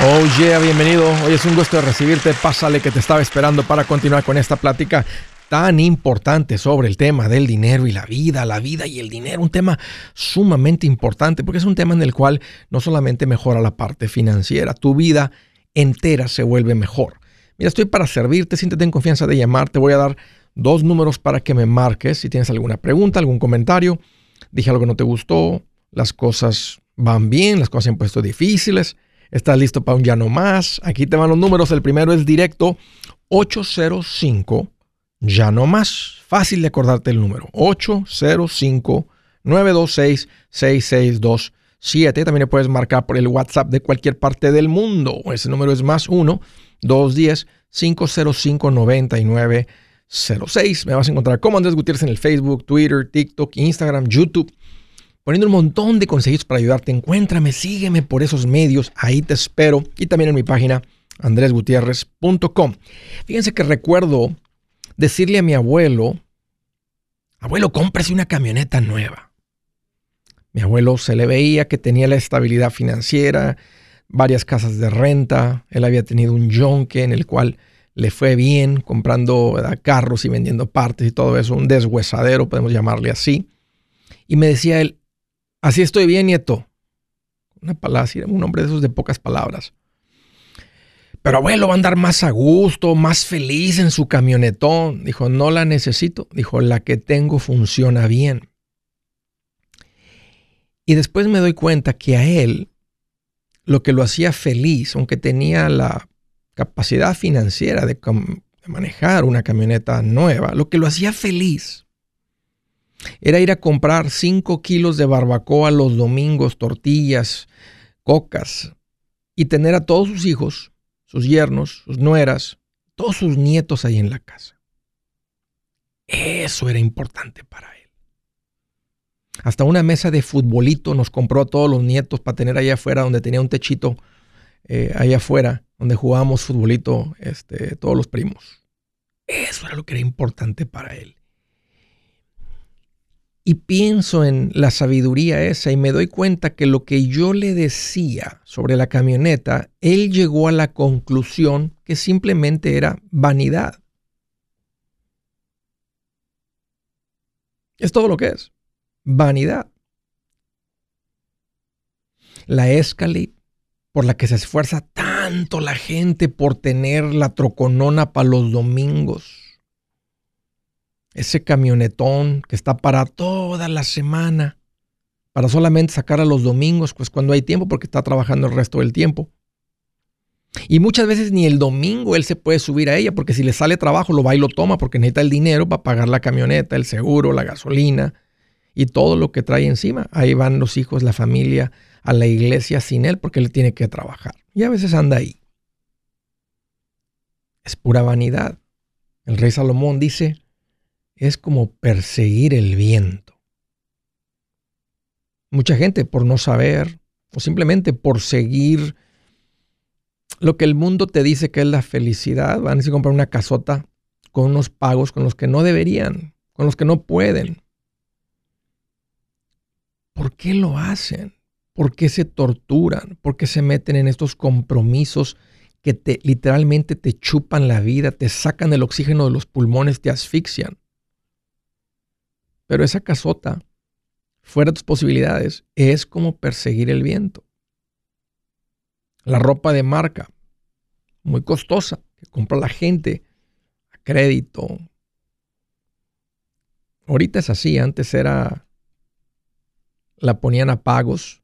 Oh yeah, bienvenido. Hoy es un gusto recibirte. Pásale que te estaba esperando para continuar con esta plática tan importante sobre el tema del dinero y la vida, la vida y el dinero, un tema sumamente importante porque es un tema en el cual no solamente mejora la parte financiera, tu vida entera se vuelve mejor. Mira, estoy para servirte, siéntete en confianza de llamar, te voy a dar dos números para que me marques si tienes alguna pregunta, algún comentario, dije algo que no te gustó, las cosas van bien, las cosas se han puesto difíciles ¿Estás listo para un ya no más? Aquí te van los números. El primero es directo 805 ya no más. Fácil de acordarte el número. 805 926 6627. También le puedes marcar por el WhatsApp de cualquier parte del mundo. Ese número es más 1 210 505 9906. Me vas a encontrar como Andrés Gutiérrez en el Facebook, Twitter, TikTok, Instagram, YouTube poniendo un montón de consejos para ayudarte. Encuéntrame, sígueme por esos medios, ahí te espero. Y también en mi página andresgutierrez.com. Fíjense que recuerdo decirle a mi abuelo, abuelo, cómprese una camioneta nueva. Mi abuelo se le veía que tenía la estabilidad financiera, varias casas de renta, él había tenido un yonque en el cual le fue bien comprando carros y vendiendo partes y todo eso, un deshuesadero, podemos llamarle así. Y me decía él, Así estoy bien, nieto. Una palabra, un hombre de esos de pocas palabras. Pero abuelo va a andar más a gusto, más feliz en su camionetón. Dijo, no la necesito. Dijo, la que tengo funciona bien. Y después me doy cuenta que a él lo que lo hacía feliz, aunque tenía la capacidad financiera de, de manejar una camioneta nueva, lo que lo hacía feliz era ir a comprar 5 kilos de barbacoa los domingos, tortillas, cocas, y tener a todos sus hijos, sus yernos, sus nueras, todos sus nietos ahí en la casa. Eso era importante para él. Hasta una mesa de futbolito nos compró a todos los nietos para tener allá afuera, donde tenía un techito eh, allá afuera, donde jugábamos futbolito este, todos los primos. Eso era lo que era importante para él. Y pienso en la sabiduría esa y me doy cuenta que lo que yo le decía sobre la camioneta, él llegó a la conclusión que simplemente era vanidad. Es todo lo que es. Vanidad. La Escalade, por la que se esfuerza tanto la gente por tener la troconona para los domingos ese camionetón que está para toda la semana, para solamente sacar a los domingos, pues cuando hay tiempo, porque está trabajando el resto del tiempo. Y muchas veces ni el domingo él se puede subir a ella, porque si le sale trabajo lo va y lo toma, porque necesita el dinero para pagar la camioneta, el seguro, la gasolina y todo lo que trae encima. Ahí van los hijos, la familia a la iglesia sin él, porque él tiene que trabajar. Y a veces anda ahí. Es pura vanidad. El rey Salomón dice, es como perseguir el viento. Mucha gente por no saber o simplemente por seguir lo que el mundo te dice que es la felicidad, van a comprar una casota con unos pagos con los que no deberían, con los que no pueden. ¿Por qué lo hacen? ¿Por qué se torturan? ¿Por qué se meten en estos compromisos que te literalmente te chupan la vida, te sacan el oxígeno de los pulmones, te asfixian? Pero esa casota, fuera de tus posibilidades, es como perseguir el viento. La ropa de marca, muy costosa, que compra la gente a crédito. Ahorita es así, antes era, la ponían a pagos,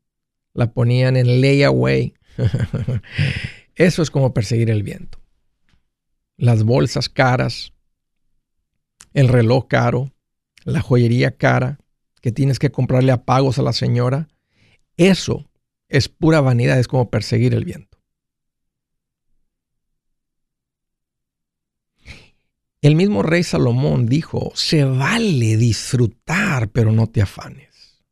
la ponían en layaway. Eso es como perseguir el viento. Las bolsas caras, el reloj caro, la joyería cara, que tienes que comprarle a pagos a la señora, eso es pura vanidad, es como perseguir el viento. El mismo rey Salomón dijo, se vale disfrutar, pero no te afanes.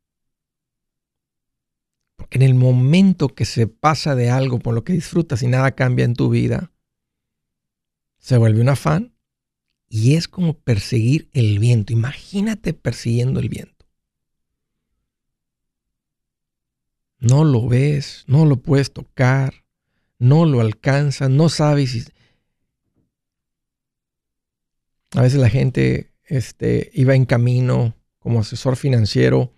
Porque en el momento que se pasa de algo por lo que disfrutas y nada cambia en tu vida, se vuelve un afán y es como perseguir el viento. Imagínate persiguiendo el viento. No lo ves, no lo puedes tocar, no lo alcanzas, no sabes si... A veces la gente este, iba en camino como asesor financiero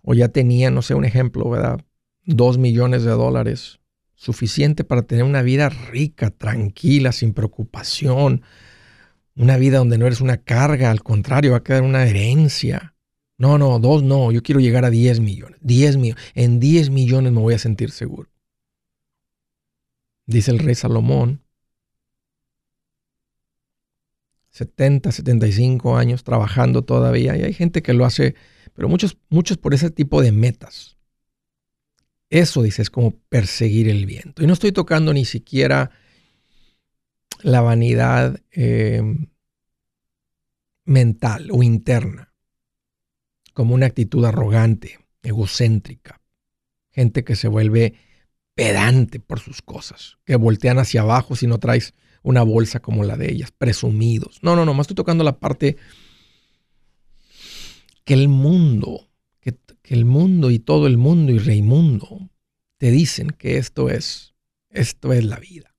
o ya tenía, no sé, un ejemplo, ¿verdad? Dos millones de dólares, suficiente para tener una vida rica, tranquila, sin preocupación, una vida donde no eres una carga, al contrario, va a quedar una herencia. No, no, dos no, yo quiero llegar a 10 millones. 10 millones. En 10 millones me voy a sentir seguro. Dice el rey Salomón, 70, 75 años trabajando todavía, y hay gente que lo hace, pero muchos, muchos por ese tipo de metas. Eso, dice, es como perseguir el viento. Y no estoy tocando ni siquiera la vanidad em, mental o interna, como una actitud arrogante, egocéntrica, gente que se vuelve pedante por sus cosas, que voltean hacia abajo si no traes una bolsa como la de ellas, presumidos. No, no, no, más estoy tocando la parte que el mundo, que, que el mundo y todo el mundo y Reimundo te dicen que esto es, esto es la vida.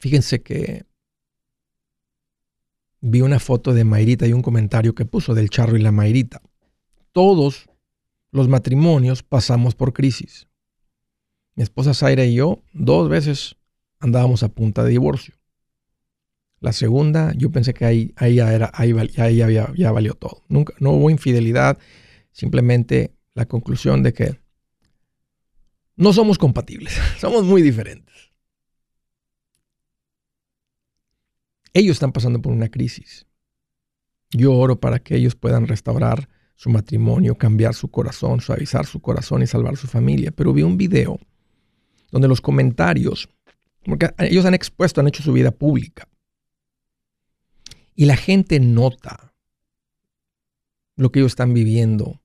Fíjense que vi una foto de Mayrita y un comentario que puso del charro y la Mayrita. Todos los matrimonios pasamos por crisis. Mi esposa Zaira y yo dos veces andábamos a punta de divorcio. La segunda, yo pensé que ahí, ahí, ya, era, ahí, ya, ya valió todo. Nunca, no hubo infidelidad, simplemente la conclusión de que no somos compatibles, somos muy diferentes. Ellos están pasando por una crisis. Yo oro para que ellos puedan restaurar su matrimonio, cambiar su corazón, suavizar su corazón y salvar su familia. Pero vi un video donde los comentarios, porque ellos han expuesto, han hecho su vida pública. Y la gente nota lo que ellos están viviendo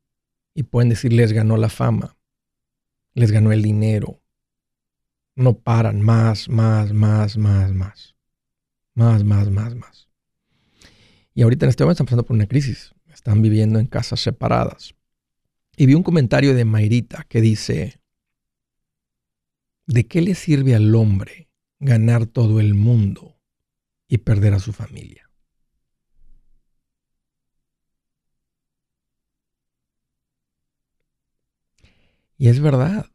y pueden decir, les ganó la fama, les ganó el dinero. No paran más, más, más, más, más. Más, más, más, más. Y ahorita en este momento están pasando por una crisis. Están viviendo en casas separadas. Y vi un comentario de Mayrita que dice, ¿de qué le sirve al hombre ganar todo el mundo y perder a su familia? Y es verdad.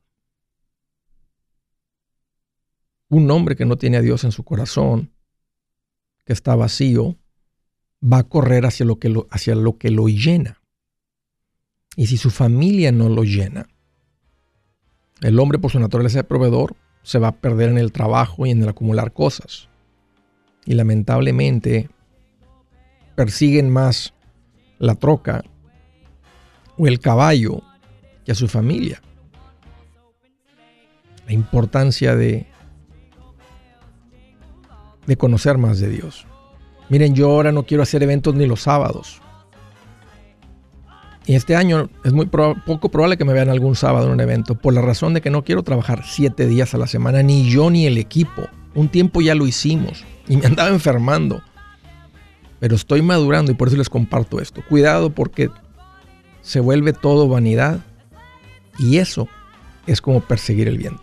Un hombre que no tiene a Dios en su corazón que está vacío, va a correr hacia lo que lo, hacia lo, que lo llena. Y si su familia no lo llena, el hombre por su naturaleza de proveedor se va a perder en el trabajo y en el acumular cosas. Y lamentablemente persiguen más la troca o el caballo que a su familia. La importancia de de conocer más de Dios. Miren, yo ahora no quiero hacer eventos ni los sábados. Y este año es muy poco probable que me vean algún sábado en un evento, por la razón de que no quiero trabajar siete días a la semana, ni yo ni el equipo. Un tiempo ya lo hicimos y me andaba enfermando. Pero estoy madurando y por eso les comparto esto. Cuidado porque se vuelve todo vanidad y eso es como perseguir el viento.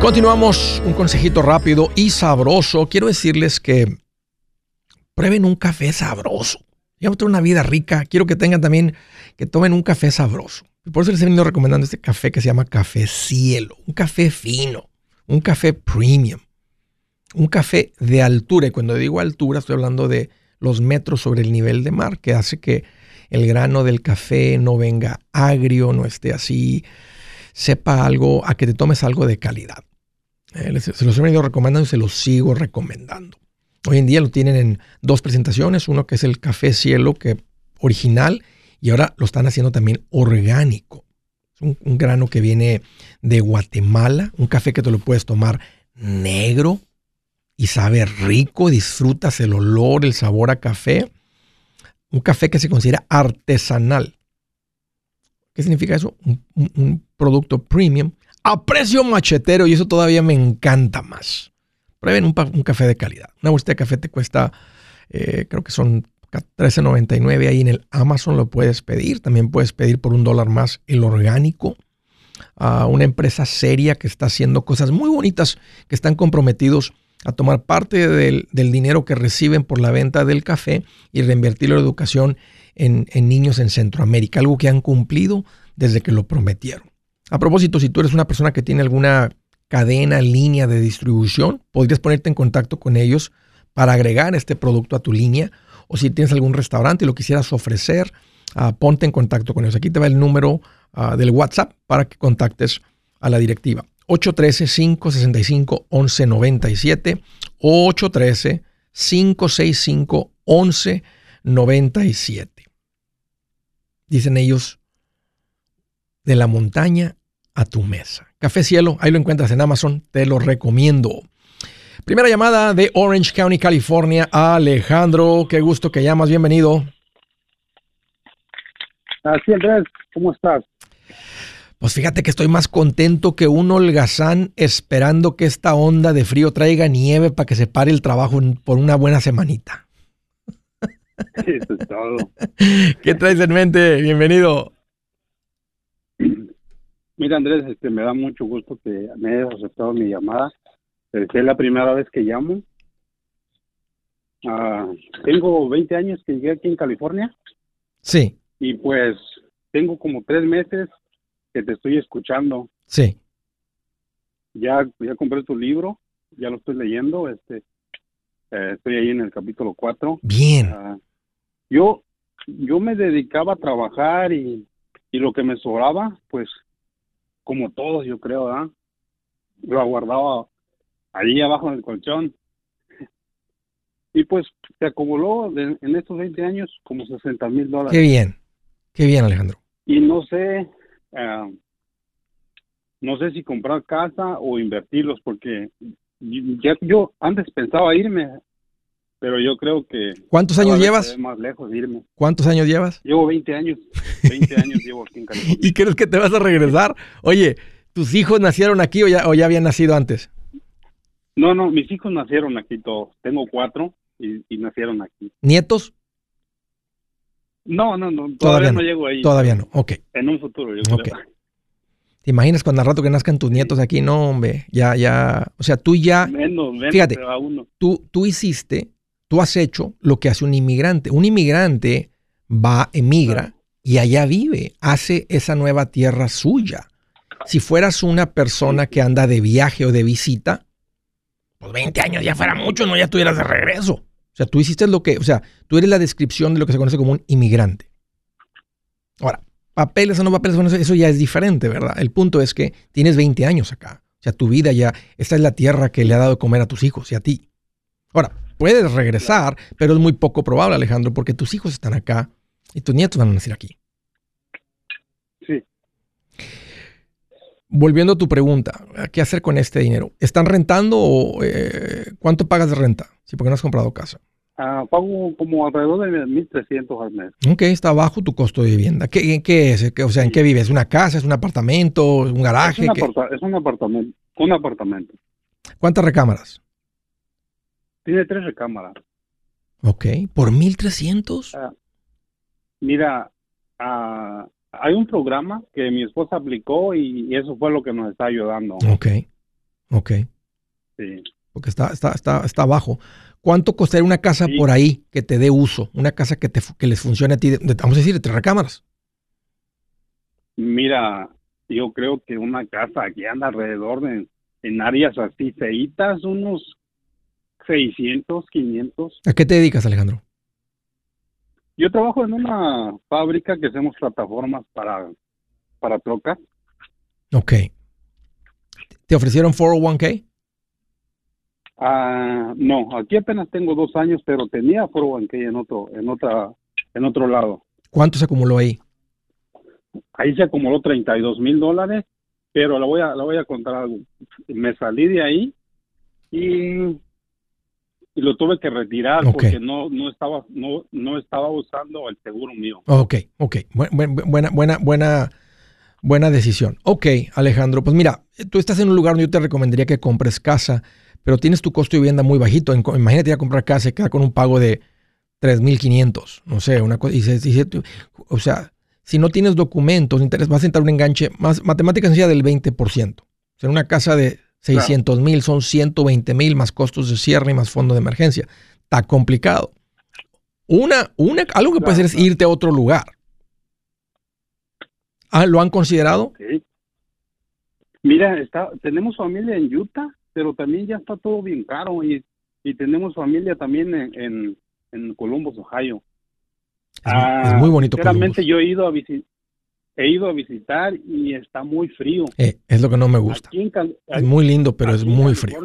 Continuamos, un consejito rápido y sabroso. Quiero decirles que prueben un café sabroso. a tener una vida rica. Quiero que tengan también, que tomen un café sabroso. Por eso les he venido recomendando este café que se llama Café Cielo. Un café fino, un café premium, un café de altura. Y cuando digo altura, estoy hablando de los metros sobre el nivel de mar, que hace que el grano del café no venga agrio, no esté así, sepa algo, a que te tomes algo de calidad. Eh, se los he venido recomendando y se los sigo recomendando. Hoy en día lo tienen en dos presentaciones, uno que es el café cielo que original y ahora lo están haciendo también orgánico. Es un, grano que viene de Guatemala, un café que te lo puedes tomar negro y sabe rico, disfrutas el olor, el sabor a café. Un café que se considera artesanal. ¿Qué significa eso? Un producto premium a precio machetero y eso todavía me encanta más. Prueben un, café de calidad. Una bolsita de café te cuesta, eh, creo que son 13.99 ahí en el Amazon lo puedes pedir. También puedes pedir por un dólar más el orgánico. A una empresa seria que está haciendo cosas muy bonitas, que están comprometidos a tomar parte del, dinero que reciben por la venta del café y reinvertirlo en educación en niños en Centroamérica, algo que han cumplido desde que lo prometieron. A propósito, si tú eres una persona que tiene alguna cadena, línea de distribución, podrías ponerte en contacto con ellos para agregar este producto a tu línea. O si tienes algún restaurante y lo quisieras ofrecer, uh, ponte en contacto con ellos. Aquí te va el número uh, del WhatsApp para que contactes a la directiva. 813-565-1197. 813-565-1197. Dicen ellos, de la montaña a tu mesa. Café Cielo, ahí lo encuentras en Amazon, te lo recomiendo. Primera llamada de Orange County, California. Alejandro, qué gusto que llamas, bienvenido. Así, Andrés, ¿cómo estás? Pues fíjate que estoy más contento que un holgazán esperando que esta onda de frío traiga nieve para que se pare el trabajo por una buena semanita. Eso es todo. ¿Qué traes en mente? Bienvenido. Mira, Andrés, este, me da mucho gusto que me hayas aceptado mi llamada. Es la primera vez que llamo. Uh, tengo 20 años que llegué aquí en California. Sí. Y pues tengo como tres meses que te estoy escuchando. Sí. Ya, ya compré tu libro, ya lo estoy leyendo. Este, eh, estoy ahí en el capítulo 4. Bien. Uh, yo, yo me dedicaba a trabajar y, y lo que me sobraba, pues como todos, yo creo, ¿verdad? Lo guardaba allí abajo en el colchón. Y pues se acumuló en estos 20 años como 60 mil dólares. Qué bien, qué bien, Alejandro. Y no sé, uh, no sé si comprar casa o invertirlos, porque ya yo antes pensaba irme, pero yo creo que... ¿Cuántos años llevas? Más lejos irme. ¿Cuántos años llevas? Llevo 20 años. 20 años llevo aquí en California. ¿Y crees que te vas a regresar? Oye, ¿tus hijos nacieron aquí o ya, o ya habían nacido antes? No, no, mis hijos nacieron aquí todos. Tengo cuatro y, y nacieron aquí. ¿Nietos? No, no, no. Todavía, Todavía no, no. llego ahí. Todavía no, ok. En un futuro, yo creo. ¿Te imaginas cuando al rato que nazcan tus nietos aquí? No, hombre, ya, ya, o sea, tú ya, Menos, menos Fíjate. uno. tú, tú hiciste tú has hecho lo que hace un inmigrante. Un inmigrante va, emigra y allá vive, hace esa nueva tierra suya. Si fueras una persona que anda de viaje o de visita, pues 20 años ya fuera mucho, no ya estuvieras de regreso. O sea, tú hiciste lo que, o sea, tú eres la descripción de lo que se conoce como un inmigrante. Ahora, papeles o no papeles, bueno, eso ya es diferente, ¿verdad? El punto es que tienes 20 años acá. O sea, tu vida ya, esta es la tierra que le ha dado de comer a tus hijos y a ti. Ahora, puedes regresar, pero es muy poco probable, Alejandro, porque tus hijos están acá y tus nietos van a nacer aquí. Sí. Volviendo a tu pregunta, ¿qué hacer con este dinero? ¿Están rentando o eh, cuánto pagas de renta? Sí, porque no has comprado casa. Ah, pago como alrededor de 1.300 al mes. Ok, está bajo tu costo de vivienda. ¿Qué, qué es? o sea, ¿en qué vives? ¿Una casa? ¿Es un apartamento? ¿Un garaje? Es, es un apartamento. Un apartamento. ¿Cuántas recámaras? Tiene tres recámaras. Ok, ¿por 1.300? Ah, mira, uh, hay un programa que mi esposa aplicó y, eso fue lo que nos está ayudando. Ok, ok. Sí. Porque está, está, está, está bajo. ¿Cuánto costaría una casa por ahí que te dé uso? Una casa que, te, que les funcione a ti, vamos a decir, de tres recámaras. Mira, yo creo que una casa que anda alrededor de, en áreas así feitas, unos 600, 500. ¿A qué te dedicas, Alejandro? Yo trabajo en una fábrica que hacemos plataformas para, para trocas. Ok. ¿Te ofrecieron 401k? Ah, no, aquí apenas tengo dos años, pero tenía 401k en otro, en otra, en otro lado. ¿Cuánto se acumuló ahí? Ahí se acumuló 32 mil dólares, pero la voy a, la voy a contar algo. Me salí de ahí y y lo tuve que retirar porque no, no, estaba, no, no estaba usando el seguro mío. Ok, ok. Buena, buena, buena, buena decisión. Ok, Alejandro, pues mira, tú estás en un lugar donde yo te recomendaría que compres casa, pero tienes tu costo de vivienda muy bajito. Imagínate a comprar casa y quedar con un pago de 3.500, no sé, una cosa. o sea, si no tienes documentos, vas a entrar un enganche, más matemáticas sencilla del 20%. O sea, una casa de 600 mil son 120 mil más costos de cierre y más fondo de emergencia. Está complicado. Una, una, algo que puede ser es irte a otro lugar. Ah, ¿Lo han considerado? Mira, está, tenemos familia en Utah, pero también ya está todo bien caro y, y tenemos familia también en, en, Columbus, Ohio. Es, es muy bonito. Realmente yo he ido a visitar he ido a visitar y está muy frío. Eh, es lo que no me gusta. es muy lindo, pero es muy frío.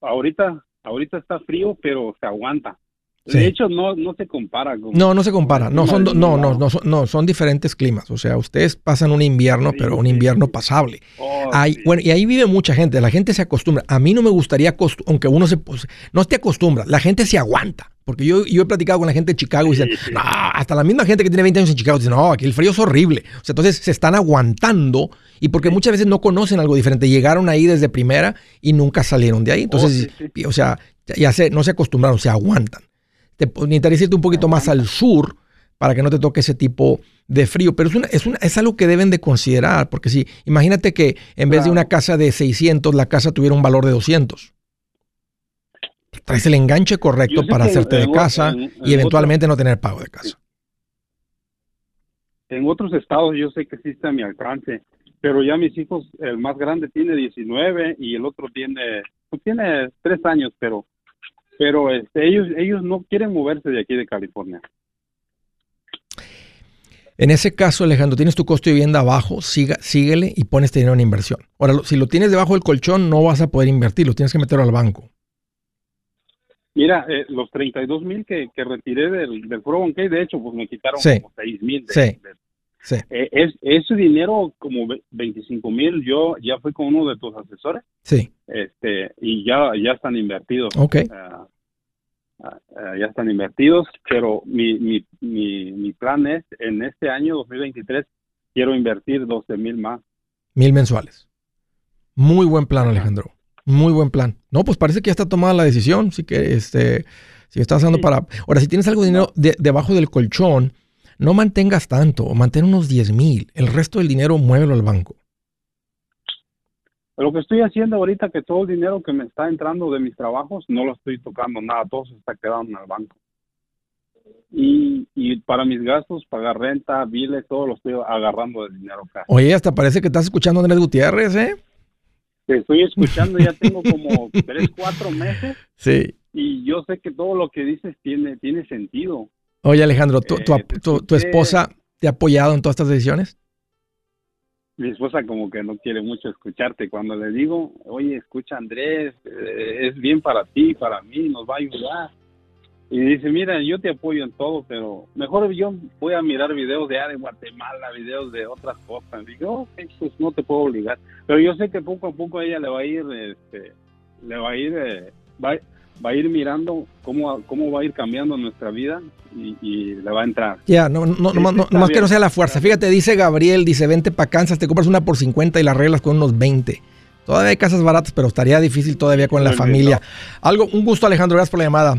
Ahorita, ahorita está frío, pero se aguanta. De hecho, no, no se compara. no, no se compara. No son, no, no, no, son, no, son diferentes climas. O sea, ustedes pasan un invierno, pero un invierno pasable. Oh, bueno, y ahí vive mucha gente. La gente se acostumbra. A mí no me gustaría, aunque uno se, pues, no te acostumbra, la gente se aguanta. Porque yo, yo he platicado con la gente de Chicago y dicen, no, hasta la misma gente que tiene 20 años en Chicago dice, no, aquí el frío es horrible. O sea, entonces se están aguantando y porque muchas veces no conocen algo diferente. Llegaron ahí desde primera y nunca salieron de ahí. Entonces, oh, o sea, ya se, no se acostumbraron, se aguantan. Te necesitaría irte un poquito más al sur para que no te toque ese tipo de frío. Pero es, una, es, una, es algo que deben de considerar, porque si, imagínate que en vez de una casa de 600, la casa tuviera un valor de 200 traes el enganche correcto para hacerte de casa y eventualmente no tener pago de casa. En otros estados yo sé que existe a mi alcance, pero ya mis hijos, el más grande tiene 19 y el otro tiene, pues tiene 3 años, pero pero este, ellos ellos no quieren moverse de aquí de California. En ese caso, Alejandro, tienes tu costo de vivienda abajo, siga, síguele y pones este dinero en inversión. Ahora, si lo tienes debajo del colchón, no vas a poder invertir, lo tienes que meter al banco. Mira, eh, los 32 mil que, que, retiré del, del 401k, de hecho, pues me quitaron como 6 mil. Sí. sí. Eh, es, ese dinero, como 25 mil, yo ya fui con uno de tus asesores. Sí. Este, y ya, ya están invertidos. Ok. Ah, ah, ya están invertidos, pero mi, mi, mi, mi plan es, en este año 2023, quiero invertir 12 mil más. Mil mensuales. Muy buen plan, Alejandro. Muy buen plan. No, pues parece que ya está tomada la decisión. Así que este, si estás haciendo para. Ahora, si tienes algo de dinero debajo del colchón, no mantengas tanto, mantén unos 10 mil. El resto del dinero muévelo al banco. Lo que estoy haciendo ahorita, que todo el dinero que me está entrando de mis trabajos, no lo estoy tocando nada, todo se está quedando en el banco. Y, y para mis gastos, pagar renta, biles, todo lo estoy agarrando del dinero acá. Oye, hasta parece que estás escuchando a Andrés Gutiérrez, ¿eh? Te estoy escuchando, ya tengo como tres, cuatro meses. Sí. Y yo sé que todo lo que dices tiene, tiene sentido. Oye, Alejandro, ¿tu, Eh, tu- tu esposa te ha apoyado en todas estas decisiones? Mi esposa como que no quiere mucho escucharte. Cuando le digo, oye, escucha Andrés, eh, es bien para ti, para mí, nos va a ayudar. Y dice, mira, yo te apoyo en todo, pero mejor yo voy a mirar videos de, de Guatemala, videos de otras cosas. Digo, ok, pues no te puedo obligar. Pero yo sé que poco a poco ella le va a ir, este, le va a ir, eh, va, va a ir mirando cómo, cómo va a ir cambiando nuestra vida y, y le va a entrar. Ya, no, no, no, nomás que no sea la fuerza. Fíjate, dice Gabriel, dice, vente para Kansas, te compras una por 50 y la arreglas con unos 20. Todavía hay casas baratas, pero estaría difícil todavía con la familia. Algo, un gusto Alejandro, gracias por la llamada.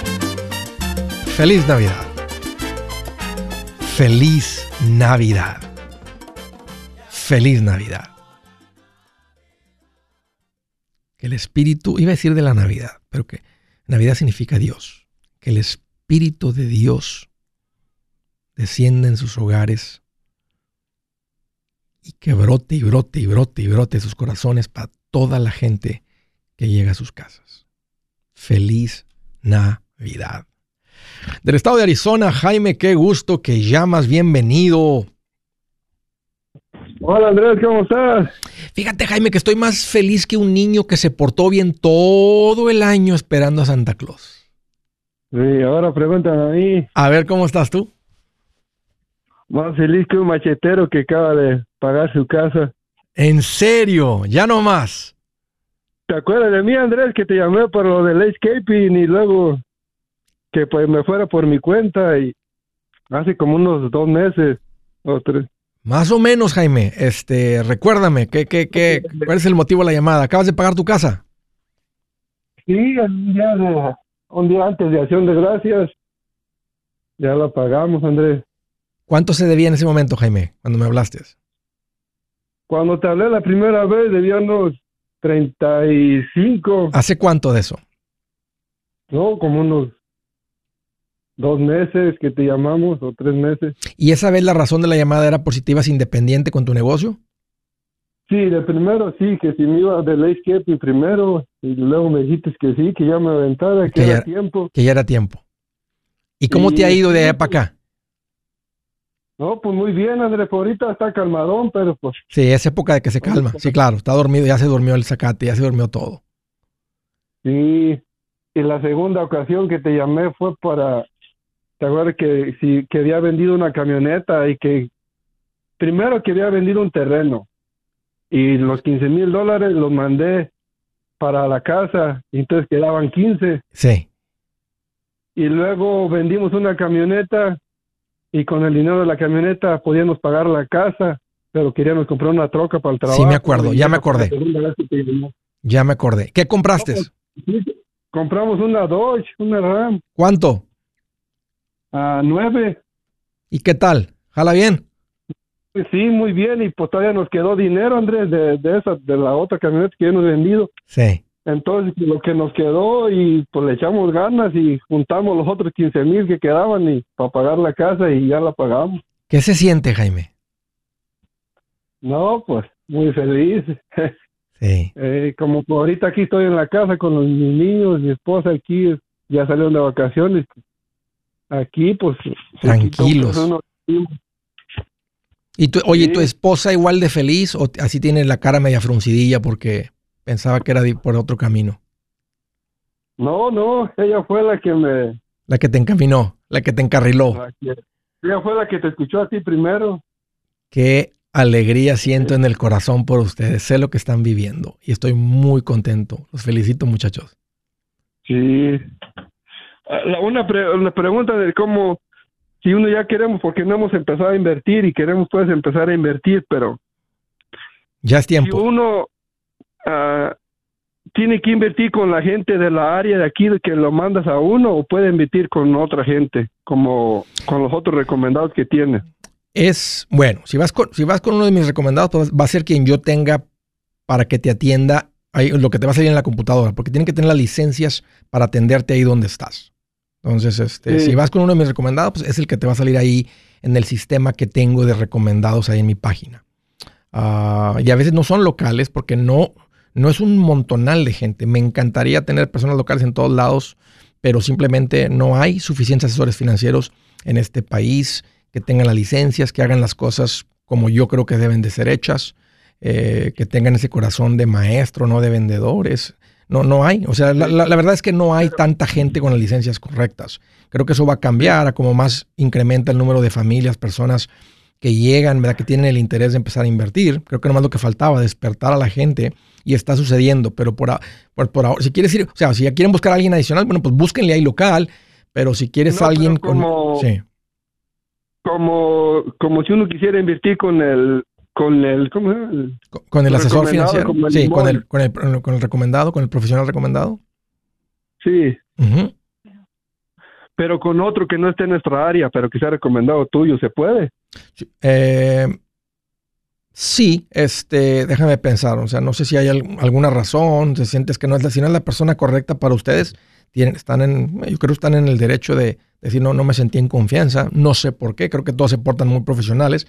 Feliz Navidad. Feliz Navidad. Feliz Navidad. Que el espíritu, iba a decir de la Navidad, pero que Navidad significa Dios. Que el espíritu de Dios descienda en sus hogares y que brote y brote y brote y brote sus corazones para toda la gente que llega a sus casas. Feliz Navidad. Del estado de Arizona, Jaime, qué gusto que llamas, bienvenido. Hola Andrés, ¿cómo estás? Fíjate, Jaime, que estoy más feliz que un niño que se portó bien todo el año esperando a Santa Claus. Sí, ahora pregúntame a mí. A ver, ¿cómo estás tú? Más feliz que un machetero que acaba de pagar su casa. En serio, ya no más. ¿Te acuerdas de mí, Andrés, que te llamé por lo del escaping y luego que pues me fuera por mi cuenta y hace como unos dos meses o tres. Más o menos, Jaime. Este, recuérdame, ¿qué, qué, qué, ¿cuál es el motivo de la llamada? ¿Acabas de pagar tu casa? Sí, un día, de- un día antes de Acción de Gracias ya la pagamos, Andrés. ¿Cuánto se debía en ese momento, Jaime, cuando me hablaste? Cuando te hablé la primera vez debía unos 35, ¿Hace cuánto de eso? no, como unos dos meses que te llamamos o tres meses. ¿Y esa vez la razón de la llamada era por si te ibas independiente con tu negocio? Sí, de primero sí, que si me iba del escape primero y luego me dijiste que sí, que ya me aventara, que, Que era ya- tiempo. Que ya era tiempo. ¿Y cómo te ha ido de allá para acá? No, pues muy bien, Andrés, por ahorita está calmadón, pero pues Sí, es época de que se calma. Sí, claro, está dormido, ya se durmió el zacate, ya se durmió todo. sí. Y la segunda ocasión que te llamé fue para, ¿te acuerdas que si que había vendido una camioneta y que primero que había vendido un terreno y los 15 mil dólares los mandé para la casa y entonces quedaban 15 Sí. y luego vendimos una camioneta y con el dinero de la camioneta podíamos pagar la casa, pero queríamos comprar una troca para el trabajo. me acuerdo, ya me acordé. Ya me acordé. ¿Qué compraste? Sí, compramos una Dodge, una Ram, ¿Cuánto? A nueve. ¿Y qué tal? ¿Jala bien? Pues sí, muy bien, y pues todavía nos quedó dinero, Andrés, de, de esa, de la otra camioneta que hemos vendido. Sí. Entonces, lo que nos quedó y pues le echamos ganas y juntamos los otros 15 mil que quedaban y para pagar la casa y ya la pagamos. ¿Qué se siente, Jaime? No, pues muy feliz. Sí. Eh, como ahorita aquí estoy en la casa con los, mis niños, mi esposa aquí ya salieron de vacaciones. Aquí pues... Tranquilos. pues, uno- ¿Y tu, oye, Sí. tu esposa igual de feliz o así tiene la cara media fruncidilla porque pensaba que era de por otro camino? No, no, ella fue la que me... La que te encaminó, la que te encarriló. que- ella fue la que te escuchó a ti primero. Qué alegría siento en el corazón por ustedes. Sé lo que están viviendo y estoy muy contento. Los felicito, muchachos. Sí. Ah, La, una, pre- una pregunta de cómo, si uno ya queremos, porque no hemos empezado a invertir y queremos pues empezar a invertir, pero Ya es si tiempo. uno ah, tiene que invertir con la gente de la área de aquí que lo mandas a uno o puede invertir con otra gente, como con los otros recomendados que tiene. Es, bueno, si vas con, si vas con uno de mis recomendados, pues va a ser quien yo tenga para que te atienda ahí, lo que te va a salir en la computadora, porque tienen que tener las licencias para atenderte ahí donde estás. Entonces, este, Sí. si vas con uno de mis recomendados, pues es el que te va a salir ahí en el sistema que tengo de recomendados ahí en mi página. Ah, y a veces no son locales porque no, no es un montonal de gente. Me encantaría tener personas locales en todos lados, pero simplemente no hay suficientes asesores financieros en este país que tengan las licencias, que hagan las cosas como yo creo que deben de ser hechas, eh, que tengan ese corazón de maestro, no de vendedores. No, no hay. O sea, la, la- la verdad es que no hay tanta gente con las licencias correctas. Creo que eso va a cambiar a como más incrementa el número de familias, personas que llegan, ¿verdad? que tienen el interés de empezar a invertir. Creo que nomás lo que faltaba, despertar a la gente y está sucediendo. Pero por, por, por ahora, si quieres ir, o sea, si ya quieren buscar a alguien adicional, bueno, pues búsquenle ahí local. Pero si quieres No, a alguien como- con... Sí. Como, como si uno quisiera invertir con el, con el, ¿cómo? El- Con- Con el asesor financiero. como el Sí, con el, con, el, con el recomendado, con el profesional recomendado. Sí, pero con otro que no esté en nuestra área, pero que sea recomendado tuyo, ¿se puede? Sí, eh, sí, este, déjame pensar. O sea, no sé si hay al- alguna razón, si sientes que no es la, si no es la persona correcta para ustedes, tienen, están en, yo creo que están en el derecho de decir, no, no me sentí en confianza. No sé por qué, creo que todos se portan muy profesionales.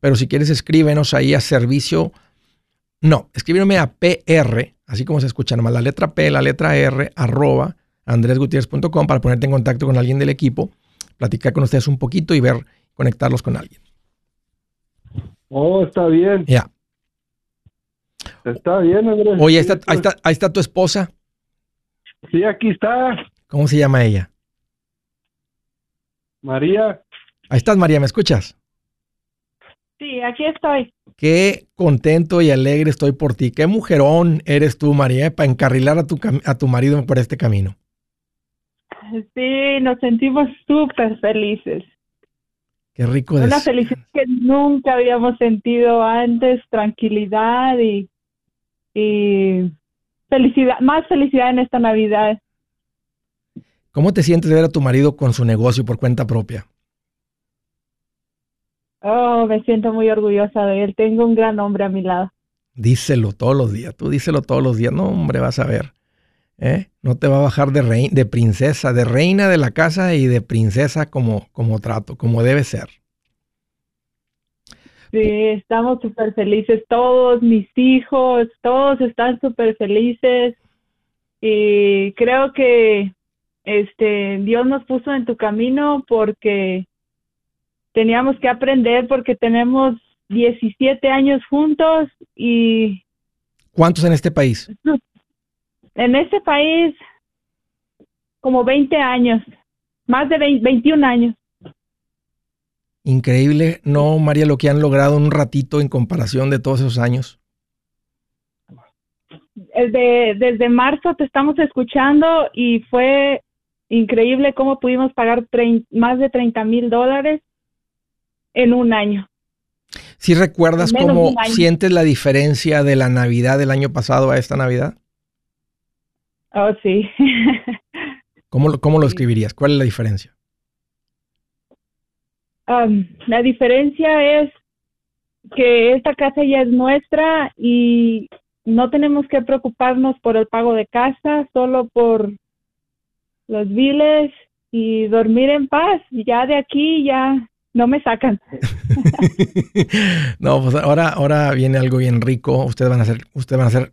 Pero si quieres, escríbenos ahí a servicio. No, escríbeme a PR, así como se escucha, nomás la letra P, la letra R, arroba andresgutierrez.com para ponerte en contacto con alguien del equipo, platicar con ustedes un poquito y ver, conectarlos con alguien. Oh, está bien, Ya. está bien, Andrés. Oye, ahí está, ahí, pues, está, ahí está tu esposa. Sí, aquí está, ¿Cómo se llama ella? María. Ahí estás, María, ¿me escuchas? Sí, aquí estoy. Qué contento y alegre estoy por ti. Qué mujerón eres tú, María, para encarrilar a tu, a tu marido por este camino. Sí, nos sentimos súper felices. Qué rico de Una felicidad que nunca habíamos sentido antes, tranquilidad y, y felicidad, más felicidad en esta Navidad. ¿Cómo te sientes de ver a tu marido con su negocio por cuenta propia? Oh, me siento muy orgullosa de él. Tengo un gran hombre a mi lado. Díselo todos los días. Tú díselo todos los días. No, hombre, vas a ver. ¿eh? No te va a bajar de, rei- de princesa, de reina de la casa y de princesa como, como trato, como debe ser. Sí, estamos súper felices. Todos mis hijos, todos están súper felices. Y creo que este Dios nos puso en tu camino porque teníamos que aprender porque tenemos 17 años juntos y ¿Cuántos en este país? en este país como 20 años, más de 20 21 años. Increíble, ¿no, María, lo que han logrado en un ratito en comparación de todos esos años? Desde, desde marzo te estamos escuchando y fue increíble cómo pudimos pagar trein- más de 30 mil dólares en un año. ¿Sí recuerdas cómo sientes la diferencia de la Navidad del año pasado a esta Navidad? Oh, sí. ¿Cómo, cómo lo escribirías? ¿Cuál es la diferencia? Um, la diferencia es que esta casa ya es nuestra y no tenemos que preocuparnos por el pago de casa, solo por los biles y dormir en paz. Ya de aquí ya no me sacan. no, pues ahora, ahora viene algo bien rico. Ustedes van a ser, ustedes van a ser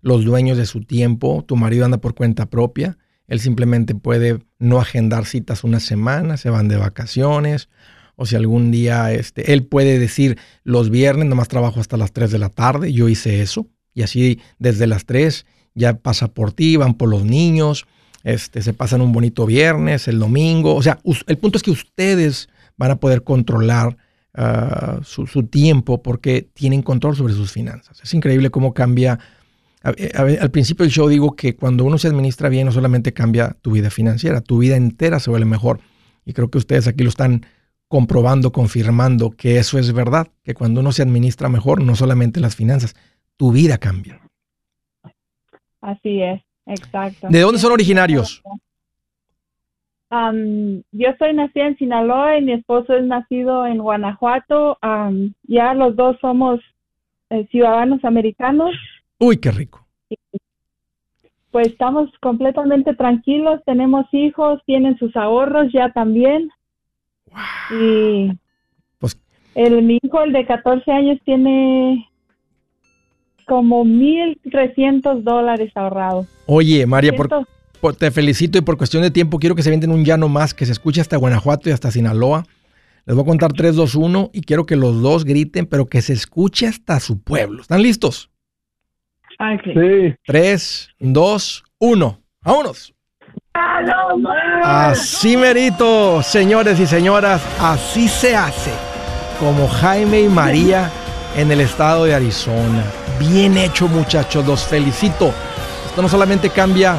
los dueños de su tiempo. Tu marido anda por cuenta propia. Él simplemente puede no agendar citas una semana, se van de vacaciones. O si algún día este, él puede decir los viernes nomás trabajo hasta las 3 de la tarde. Yo hice eso. Y así desde las 3 ya pasa por ti, van por los niños, este, se pasan un bonito viernes, el domingo. O sea, el punto es que ustedes van a poder controlar ah, su, tiempo porque tienen control sobre sus finanzas. Es increíble cómo cambia. al principio del show digo que cuando uno se administra bien, no solamente cambia tu vida financiera, tu vida entera se vuelve mejor. Y creo que ustedes aquí lo están comprobando, confirmando que eso es verdad, que cuando uno se administra mejor, no solamente las finanzas, tu vida cambia. Así es, exacto. ¿De dónde son originarios? Yo soy nacida en Sinaloa y mi esposo es nacido en Guanajuato. ya los dos somos eh, ciudadanos americanos. Uy, qué rico. Pues estamos completamente tranquilos, tenemos hijos, tienen sus ahorros ya también. Y pues, el, mi hijo, el de 14 años, tiene como 1.300 dólares ahorrados. Oye, María, por, te felicito y por cuestión de tiempo quiero que se venden un llano más, que se escuche hasta Guanajuato y hasta Sinaloa. Les voy a contar 3, 2, 1 y quiero que los dos griten, pero que se escuche hasta su pueblo. ¿Están listos? Sí. 3, 2, 1. ¡Vámonos! Así merito, señores y señoras, así se hace. Como Jaime y María en el estado de Arizona. Bien hecho, muchachos, los felicito. Esto no solamente cambia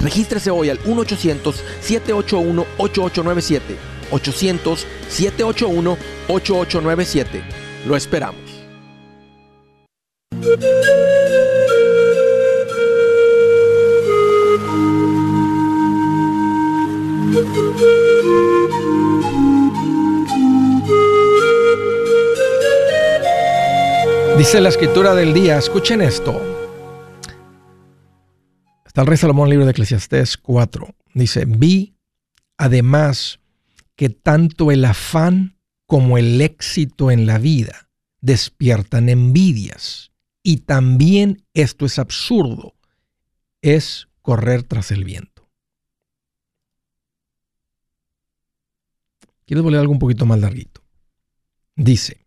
Regístrese hoy al 1-800-781-8897. 800-781-8897. Lo esperamos. Dice la escritura del día, escuchen esto. Está el rey Salomón, libro de Eclesiastés 4. Dice, vi además que tanto el afán como el éxito en la vida despiertan envidias. Y también esto es absurdo, es correr tras el viento. Quiero volver algo un poquito más larguito. Dice,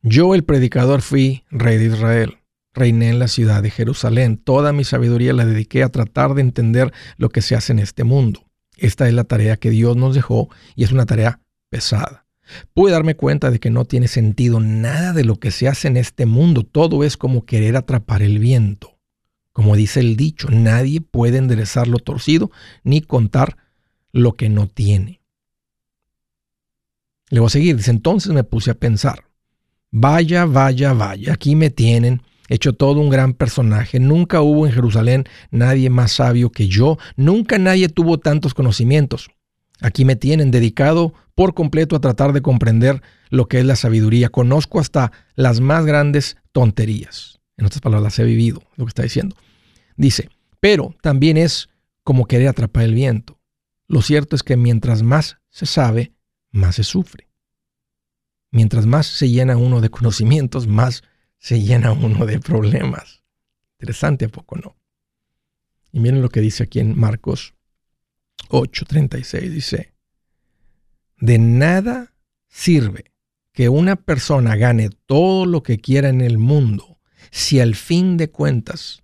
yo el predicador fui rey de Israel reiné en la ciudad de Jerusalén. Toda mi sabiduría la dediqué a tratar de entender lo que se hace en este mundo. Esta es la tarea que Dios nos dejó y es una tarea pesada. Pude darme cuenta de que no tiene sentido nada de lo que se hace en este mundo. Todo es como querer atrapar el viento. Como dice el dicho, nadie puede enderezar lo torcido ni contar lo que no tiene. Le voy a seguir. Dice, entonces me puse a pensar. Vaya, vaya, vaya. Aquí me tienen hecho todo un gran personaje. Nunca hubo en Jerusalén nadie más sabio que yo. Nunca nadie tuvo tantos conocimientos. Aquí me tienen dedicado por completo a tratar de comprender lo que es la sabiduría. Conozco hasta las más grandes tonterías. En otras palabras, he vivido, lo que está diciendo. Dice, pero también es como querer atrapar el viento. Lo cierto es que mientras más se sabe, más se sufre. Mientras más se llena uno de conocimientos, más se llena uno de problemas. Interesante, ¿a poco no? Y miren lo que dice aquí en Marcos 8:36. Dice, de nada sirve que una persona gane todo lo que quiera en el mundo si al fin de cuentas,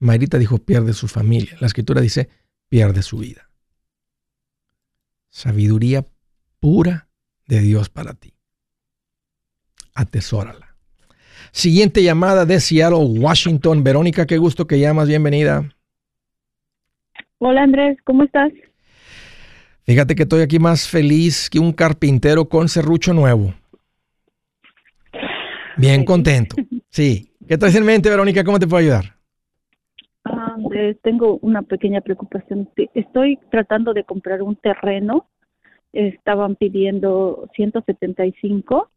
Marita dijo, pierde su familia. La escritura dice, pierde su vida. Sabiduría pura de Dios para ti. Atesórala. Siguiente llamada de Seattle, Washington. Verónica, qué gusto que llamas. Bienvenida. Hola Andrés, ¿cómo estás? Fíjate que estoy aquí más feliz que un carpintero con serrucho nuevo. Bien contento. Sí. ¿Qué traes en mente, Verónica? ¿Cómo te puedo ayudar? Ah, Andrés, tengo una pequeña preocupación. Estoy tratando de comprar un terreno. Estaban pidiendo 175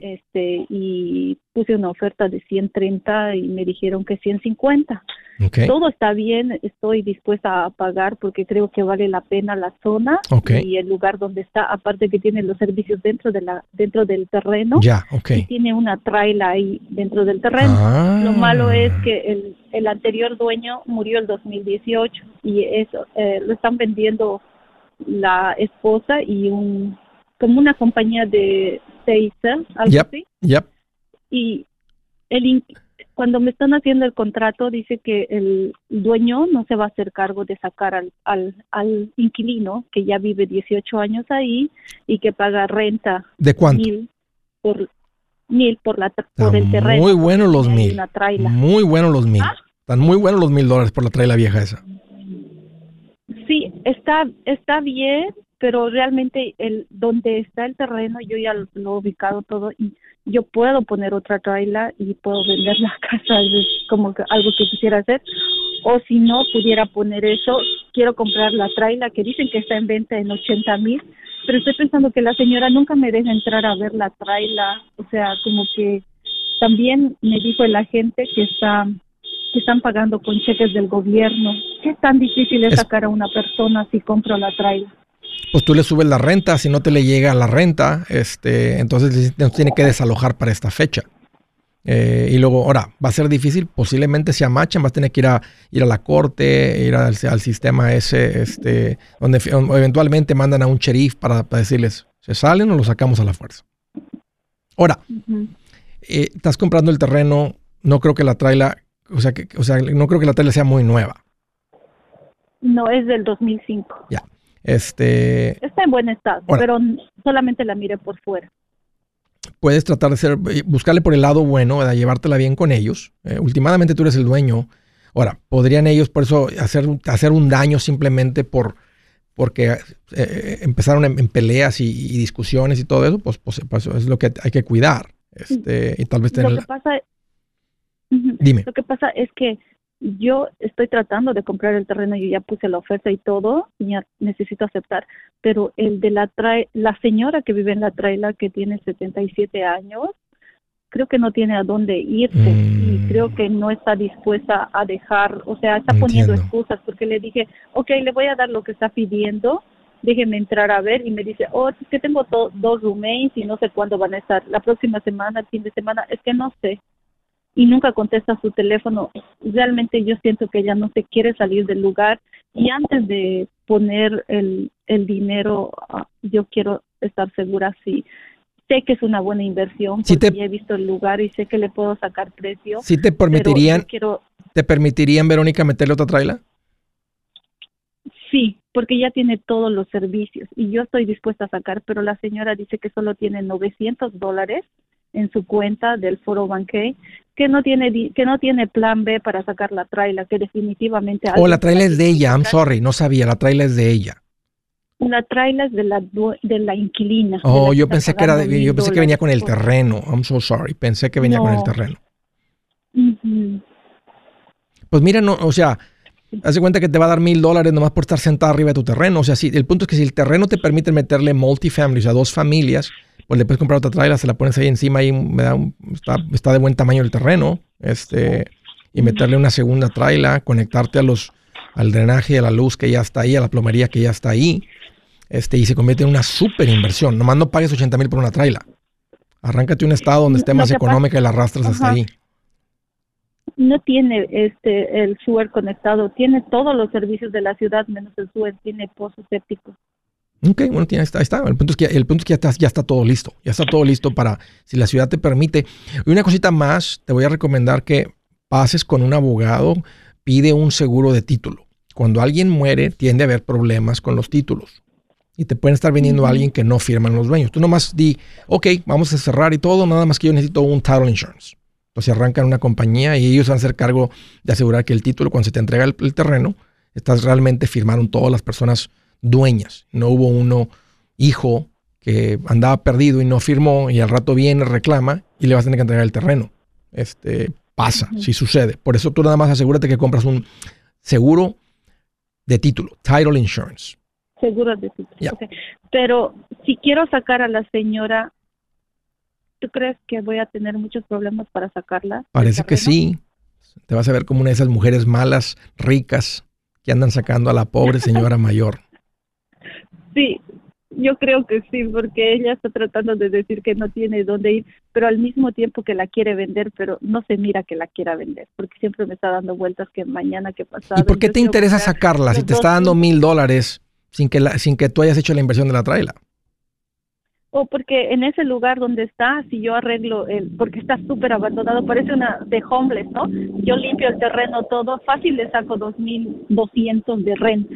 Este, y puse una oferta de 130 y me dijeron que 150. Ok. Todo está bien, estoy dispuesta a pagar porque creo que vale la pena la zona y el lugar donde está, aparte que tiene los servicios dentro de la dentro del terreno Ya, ok. y tiene una traila ahí dentro del terreno. Ah. Lo malo es que el, el anterior dueño murió el 2018 y eso eh, lo están vendiendo la esposa y un como una compañía de Seiza, algo Yep. así Yep. y el cuando me están haciendo el contrato dice que el dueño no se va a hacer cargo de sacar al, al, al inquilino que ya vive 18 años ahí y que paga renta ¿De cuánto? mil por mil por la por Están el terreno muy buenos los mil. Muy buenos los mil. ¿Ah? Están muy buenos los mil dólares por la traila vieja esa. Sí, está está bien, pero realmente el donde está el terreno yo ya lo, lo he ubicado todo y yo puedo poner otra traila y puedo vender la casa, es como que algo que quisiera hacer. O si no pudiera poner eso, quiero comprar la traila que dicen que está en venta en 80 mil, pero estoy pensando que la señora nunca me deja entrar a ver la traila, o sea, como que también me dijo el agente que está que están pagando con cheques del gobierno. ¿Qué tan difícil es, Es- sacar a una persona si compro la traila? Pues tú le subes la renta, si no te le llega la renta, este, entonces nos tiene que desalojar para esta fecha. Eh, y luego, ahora, va a ser difícil, posiblemente se amachan, vas a tener que ir a, ir a la corte, ir al, al sistema ese, este, donde eventualmente mandan a un sheriff para, para decirles, ¿se salen o lo sacamos a la fuerza? Ahora, eh, estás comprando el terreno, no creo que la traila, o sea, que, o sea, no creo que la traila sea muy nueva. No, es del 2005. Ya. Este, Está en buen estado, Ahora. pero solamente la miré por fuera. puedes tratar de ser, eh, buscarle por el lado bueno, ¿verdad? llevártela bien con ellos. Eh, últimamente tú eres el dueño. Ahora, podrían ellos por eso hacer, un- hacer un daño simplemente por porque eh, empezaron en, en peleas y, y discusiones y todo eso, pues, pues, pues es lo que hay que cuidar. Este, y tal vez Lo tener... que pasa Ujú. Dime. Lo que pasa es que yo estoy tratando de comprar el terreno, yo ya puse la oferta y todo, y ya necesito aceptar, pero el de la trae, la señora que vive en la traila que tiene 77 años, creo que no tiene a dónde irse Mm. y creo que no está dispuesta a dejar, o sea, está poniendo excusas porque le dije, ok, le voy a dar lo que está pidiendo, déjeme entrar a ver y me dice, oh, es que tengo dos roommates y no sé cuándo van a estar, la próxima semana, el fin de semana, es que no sé y nunca contesta su teléfono. Realmente yo siento que ella no se quiere salir del lugar y antes de poner el, el dinero, ah, yo quiero estar segura si sé que es una buena inversión Sí porque te- ya he visto el lugar y sé que le puedo sacar precio. ¿Sí te permitirían, quiero, te permitirían, Verónica, meterle otra traila? sí, porque ya tiene todos los servicios y yo estoy dispuesta a sacar, pero la señora dice que solo tiene 900 dólares en su cuenta del foro banque que no tiene que no tiene plan B para sacar la traila que definitivamente O alguien la traila es de ella, I'm sorry, no sabía, la traila es de ella. La traila es de la de la inquilina. Oh, la yo pensé que era, de- yo pensé que venía con el terreno. I'm so sorry, pensé que venía con el No. terreno. por- Ujú. Pues mira, no, o sea, haz de cuenta que te va a dar mil dólares nomás por estar sentado arriba de tu terreno. O sea, si, el punto es que si el terreno te permite meterle multifamily, o sea, dos familias, pues le puedes comprar otra trailer, se la pones ahí encima y me da un- está, está de buen tamaño el terreno, este, y meterle una segunda trailer, conectarte a los, al drenaje, a la luz que ya está ahí, a la plomería que ya está ahí, este, y se convierte en una super inversión. Nomás no pagues 80 mil por una trailer. Arráncate un estado donde esté más económica y la arrastras hasta ahí. No tiene este el sewer conectado, tiene todos los servicios de la ciudad menos el sewer, tiene pozos sépticos. Ok, bueno, tiene, está, está. El punto es que, el punto es que ya, está, ya está todo listo. Ya está todo listo para, si la ciudad te permite. Y una cosita más, te voy a recomendar que pases con un abogado, pide un seguro de título. Cuando alguien muere, tiende a haber problemas con los títulos. Y te pueden estar vendiendo a alguien que no firman los dueños. Tú nomás di, ok, vamos a cerrar y todo, nada más que yo necesito un title insurance. Entonces arrancan una compañía y ellos van a hacer cargo de asegurar que el título, cuando se te entrega el, el terreno, estás realmente firmaron todas las personas dueñas. No hubo uno hijo que andaba perdido y no firmó y al rato viene, reclama y le vas a tener que entregar el terreno. Este pasa, si sucede. Por eso tú nada más asegúrate que compras un seguro de título, title insurance. Seguro de título. Okay. Pero si quiero sacar a la señora, ¿tú crees que voy a tener muchos problemas para sacarla? Parece que sí. Te vas a ver como una de esas mujeres malas, ricas, que andan sacando a la pobre señora mayor. Sí, yo creo que sí, porque ella está tratando de decir que no tiene dónde ir, pero al mismo tiempo que la quiere vender, pero no se mira que la quiera vender, porque siempre me está dando vueltas que mañana, que pasado. ¿Y por qué te interesa sacarla si te está dando mil dólares sin que, la, sin que tú hayas hecho la inversión de la traila? O porque en ese lugar donde está, si yo arreglo el, porque está súper abandonado, parece una de homeless, ¿no? Yo limpio el terreno todo, fácil le saco dos mil doscientos de renta.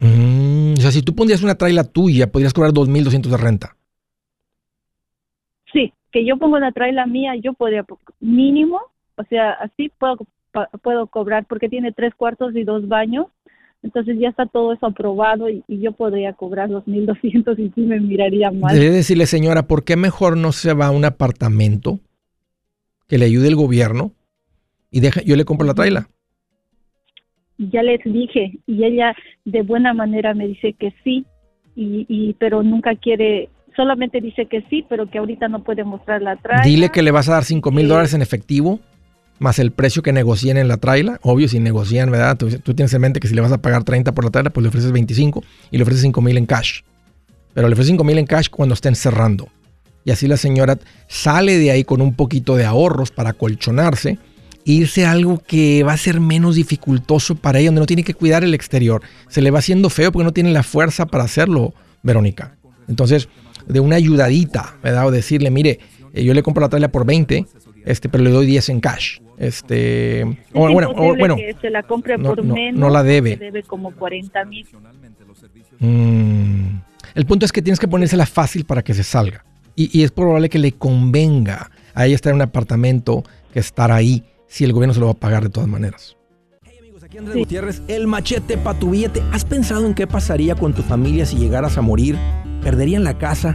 Mm, o sea, si tú pondrías una traila tuya, podrías cobrar 2.200 de renta. Sí, que yo pongo una traila mía, yo podría mínimo, o sea, así puedo, puedo cobrar porque tiene tres cuartos y dos baños. Entonces ya está todo eso aprobado y, y yo podría cobrar 2.200 y sí me miraría mal. Debe decirle, señora, ¿por qué mejor no se va a un apartamento que le ayude el gobierno y deja, yo le compro la traila? ya les dije y ella de buena manera me dice que sí y, y pero nunca quiere solamente dice que sí pero que ahorita no puede mostrar la traila dile que le vas a dar cinco mil dólares en efectivo más el precio que negocien en la traila obvio si negocian verdad tú, tú, tienes en mente que si le vas a pagar 30 por la traila pues le ofreces 25 y le ofreces cinco mil en cash pero le ofreces cinco mil en cash cuando estén cerrando y así la señora sale de ahí con un poquito de ahorros para colchonarse irse a algo que va a ser menos dificultoso para ella, donde no tiene que cuidar el exterior. Se le va haciendo feo porque no tiene la fuerza para hacerlo, Verónica. Entonces, de una ayudadita, ¿verdad? O decirle, mire, eh, yo le compro la traila por 20, este, pero le doy 10 en cash. Este, es o, bueno, o, bueno, que se la compre no, por no, menos. no la debe. Debe como 40 mil. Mm. El punto es que tienes que ponérsela fácil para que se salga. Y, y es probable que le convenga a ella estar en un apartamento que estar ahí si el gobierno se lo va a pagar de todas maneras. Hey amigos, aquí Andrés sí. Gutiérrez, el machete para tu billete. ¿Has pensado en qué pasaría con tu familia si llegaras a morir? ¿Perderían la casa?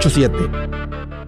887